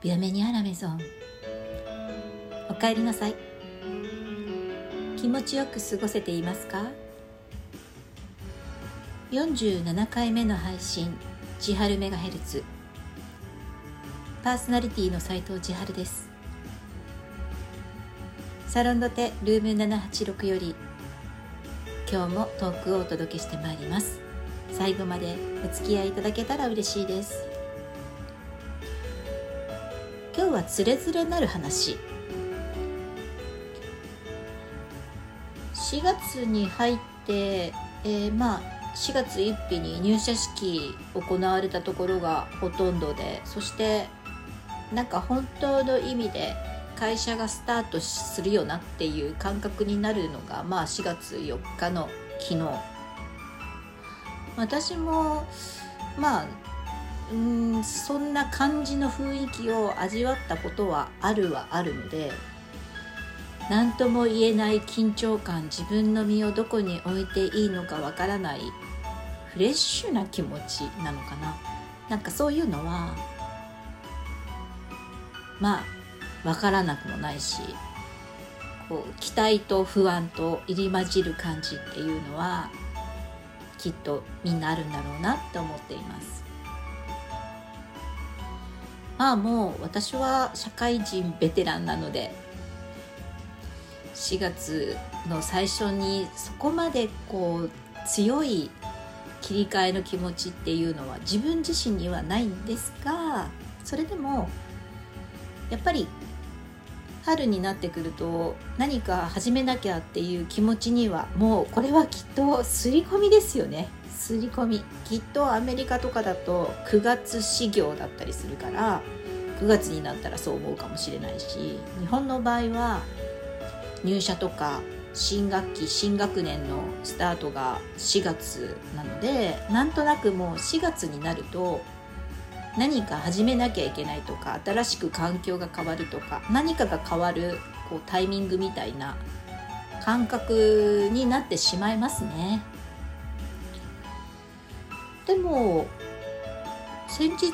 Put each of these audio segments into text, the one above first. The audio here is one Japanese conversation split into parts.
ビアメニアラメゾンおかえりなさい。気持ちよく過ごせていますか？47回目の配信千春メガヘルツ。パーソナリティの斉藤千春です。サロンドテルーム786より今日もトークをお届けしてまいります。最後までお付き合いいただけたら嬉しいです。はつれづれなる話。4月に入って、えー、まあ4月1日に入社式行われたところがほとんどでそしてなんか本当の意味で会社がスタートするよなっていう感覚になるのが、まあ、4月4日の昨日。私もまあうんそんな感じの雰囲気を味わったことはあるはあるので何とも言えない緊張感自分の身をどこに置いていいのかわからないフレッシュな気持ちなのかな。なんかそういうのはまあわからなくもないしこう期待と不安と入り混じる感じっていうのはきっとみんなあるんだろうなって思っています。まあもう私は社会人ベテランなので4月の最初にそこまでこう強い切り替えの気持ちっていうのは自分自身にはないんですがそれでもやっぱり春になってくると何か始めなきゃっていう気持ちにはもうこれはきっと刷り込みですよね。刷り込みきっとアメリカとかだと9月始業だったりするから9月になったらそう思うかもしれないし日本の場合は入社とか新学期新学年のスタートが4月なのでなんとなくもう4月になると何か始めなきゃいけないとか新しく環境が変わるとか何かが変わるこうタイミングみたいな感覚になってしまいますね。でも先日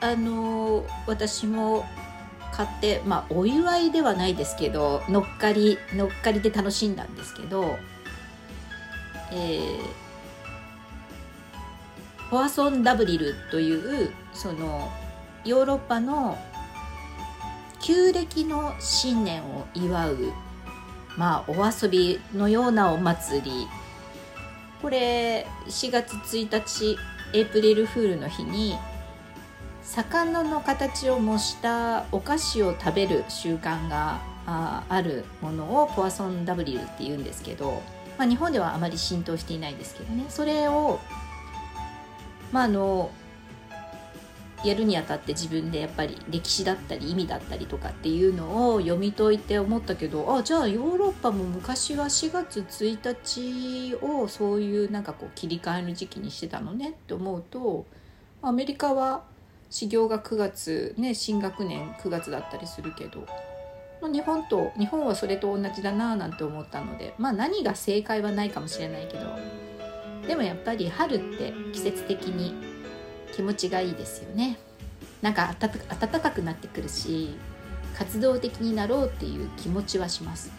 あの私も買ってまあお祝いではないですけど乗っかり乗っかりで楽しんだんですけど、えー、フォアソン・ダブリルというそのヨーロッパの旧暦の新年を祝うまあお遊びのようなお祭りこれ4月1日エイプリルフールの日に魚の形を模したお菓子を食べる習慣があるものをポアソンダブリルっていうんですけど、まあ、日本ではあまり浸透していないですけどね。それをまあのやるにあたって自分でやっぱり歴史だったり意味だったりとかっていうのを読み解いて思ったけどあじゃあヨーロッパも昔は4月1日をそういうなんかこう切り替えの時期にしてたのねって思うとアメリカは始業が9月ね新学年9月だったりするけど、日本と日本はそれと同じだななんて思ったのでまあ何が正解はないかもしれないけどでもやっぱり春って季節的に気持ちがいいですよね。なんか暖かくなってくるし活動的になろうっていう気持ちはします。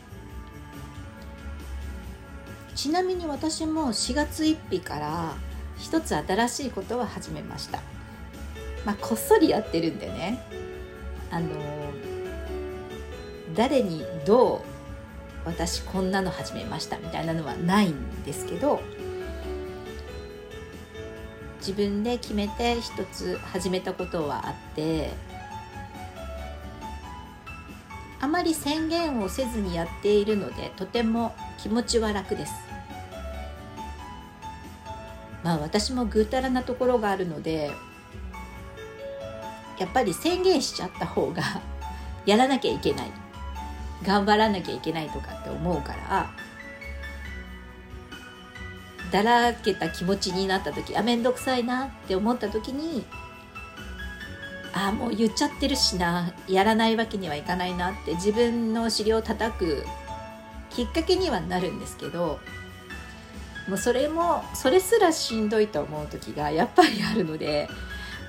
ちなみに私も4月1日から一つ新しいことを始めました。まあこっそりやってるんでね。あの誰にどう私こんなの始めましたみたいなのはないんですけど自分で決めて一つ始めたことはあってあまり宣言をせずにやっているのでとても気持ちは楽です。まあ私もぐうたらなところがあるのでやっぱり宣言しちゃった方がやらなきゃいけない頑張らなきゃいけないとかって思うからだらけた気持ちになった時あ面倒くさいなって思った時にああもう言っちゃってるしなやらないわけにはいかないなって自分のお尻を叩くきっかけにはなるんですけどもうそれもそれすらしんどいと思う時がやっぱりあるので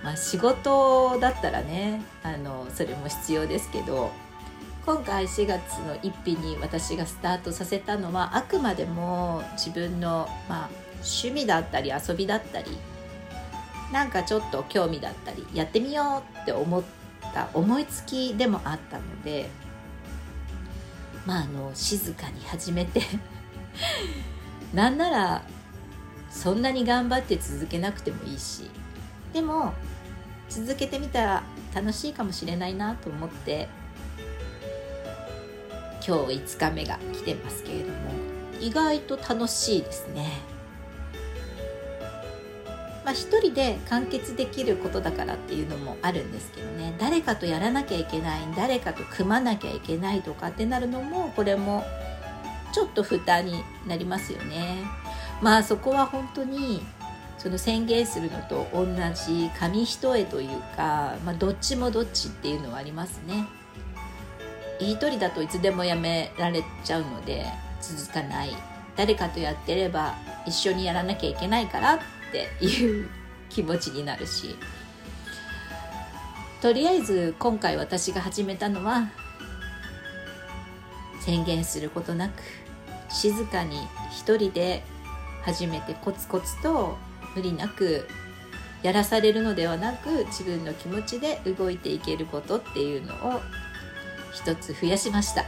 まあ、仕事だったらねあのそれも必要ですけど今回4月の1日に私がスタートさせたのはあくまでも自分の、まあ、趣味だったり遊びだったりなんかちょっと興味だったりやってみようって思った思いつきでもあったのでまああの静かに始めてなんならそんなに頑張って続けなくてもいいしでも続けてみたら楽しいかもしれないなと思って今日5日目が来てますけれども意外と楽しいですね。まあ、一人で完結できることだからっていうのもあるんですけどね誰かとやらなきゃいけない誰かと組まなきゃいけないとかってなるのもこれもちょっと負担になりますよね。まあそこは本当にその宣言するのと同じ紙一重というか、まあ、どっちもどっちっていうのはありますね。言い取りだといつでもやめられちゃうので続かない。誰かとやってれば一緒にやらなきゃいけないからっていう気持ちになるし。とりあえず今回私が始めたのは宣言することなく静かに一人で始めてコツコツと無理なくやらされるのではなく自分の気持ちで動いていけることっていうのを一つ増やしました。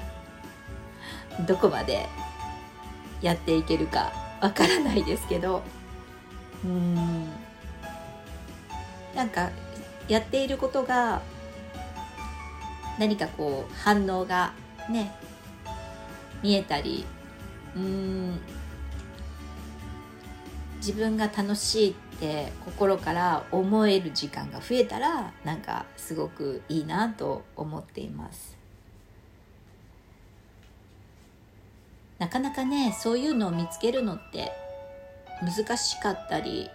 どこまでやっていけるかわからないですけど。うん。なんかやっていることが何かこう反応がね見えたりうん。自分が楽しいって心から思える時間が増えたらなんかすごくいいなと思っています。なかなかねそういうのを見つけるのって難しかったり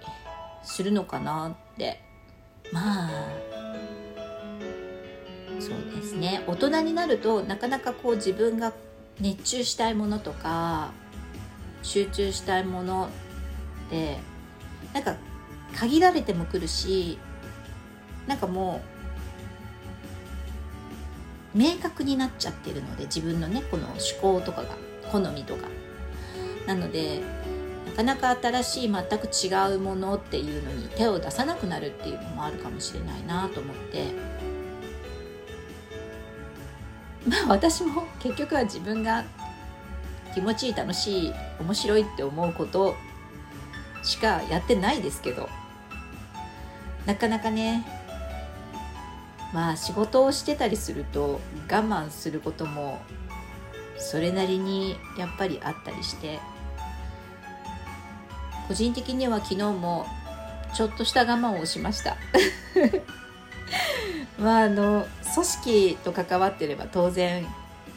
するのかなって。まあそうですね。大人になるとなかなかこう自分が熱中したいものとか集中したいものってなんか限られてもくるしなんかもう明確になっちゃってるので自分のねこの思考とかが。好みとか。なのでなかなか新しい全く違うものっていうのに手を出さなくなるっていうのもあるかもしれないなと思って。まあ私も結局は自分が気持ちいい楽しい面白いって思うことしかやってないですけど。なかなかねまあ仕事をしてたりすると我慢することもそれなりにやっぱりあったりして個人的には昨日もちょっとした我慢をしました。まああの組織と関わってれば当然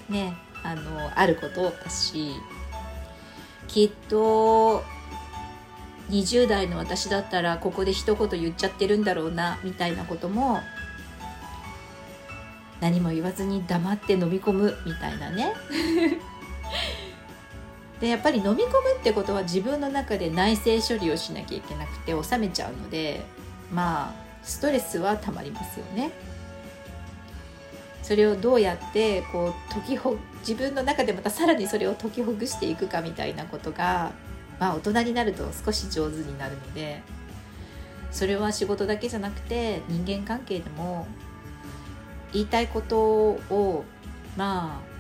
ねあのあることだしきっと20代の私だったらここで一言言っちゃってるんだろうなみたいなことも何も言わずに黙って飲み込むみたいなね でやっぱり飲み込むってことは自分の中で内省処理をしなきゃいけなくて収めちゃうのでまあストレスはたまりますよね。それをどうやってこう解きほ自分の中でまたさらにそれを解きほぐしていくかみたいなことが、まあ、大人になると少し上手になるのでそれは仕事だけじゃなくて人間関係でも言いたいことをまあ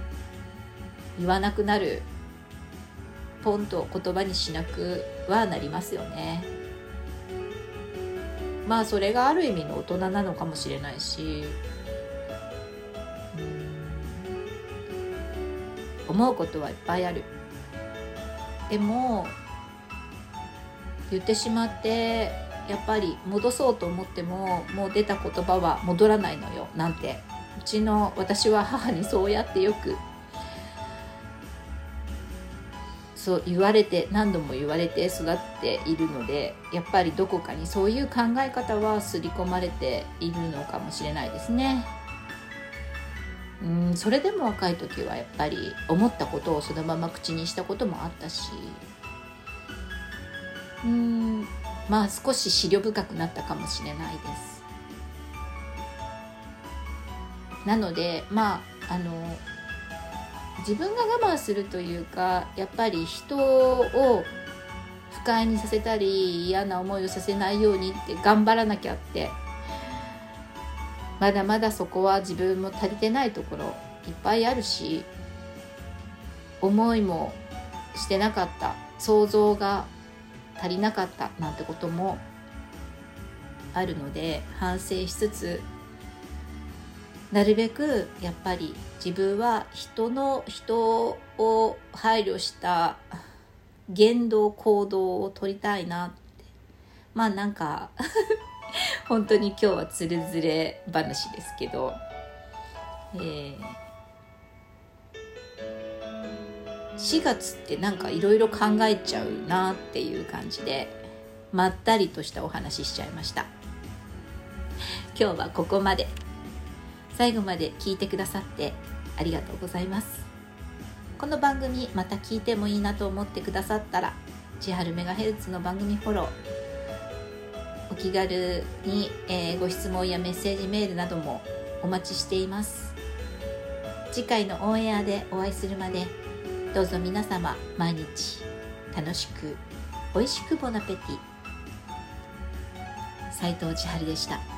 言わなくなるポンと言葉にしなくはなりますよね。まあそれがある意味の大人なのかもしれないし思うことはいっぱいあるでも言ってしまってやっぱり戻そうと思ってももう出た言葉は戻らないのよなんてうちの私は母にそうやってよくそう言われて何度も言われて育っているのでやっぱりどこかにそういう考え方は刷り込まれているのかもしれないですね。うんそれでも若い時はやっぱり思ったことをそのまま口にしたこともあったしうんまあ少し思慮深くなったかもしれないです。なのでまああの自分が我慢するというかやっぱり人を不快にさせたり嫌な思いをさせないようにって頑張らなきゃってまだまだそこは自分も足りてないところいっぱいあるし思いもしてなかった想像が足りなかったなんてこともあるので反省しつつなるべくやっぱり自分は人の人を配慮した言動行動を取りたいなって。まあなんか 本当に今日はつるずれ話ですけど、えー、4月ってなんかいろいろ考えちゃうなっていう感じでまったりとしたお話ししちゃいました。今日はここまで。最後まで聞いてくださってありがとうございます。この番組また聞いてもいいなと思ってくださったら千春メガヘルツの番組フォローお気軽に、えー、ご質問やメッセージメールなどもお待ちしています。次回のオンエアでお会いするまでどうぞ皆様毎日楽しく美味しくボナペティ斉藤千春でした。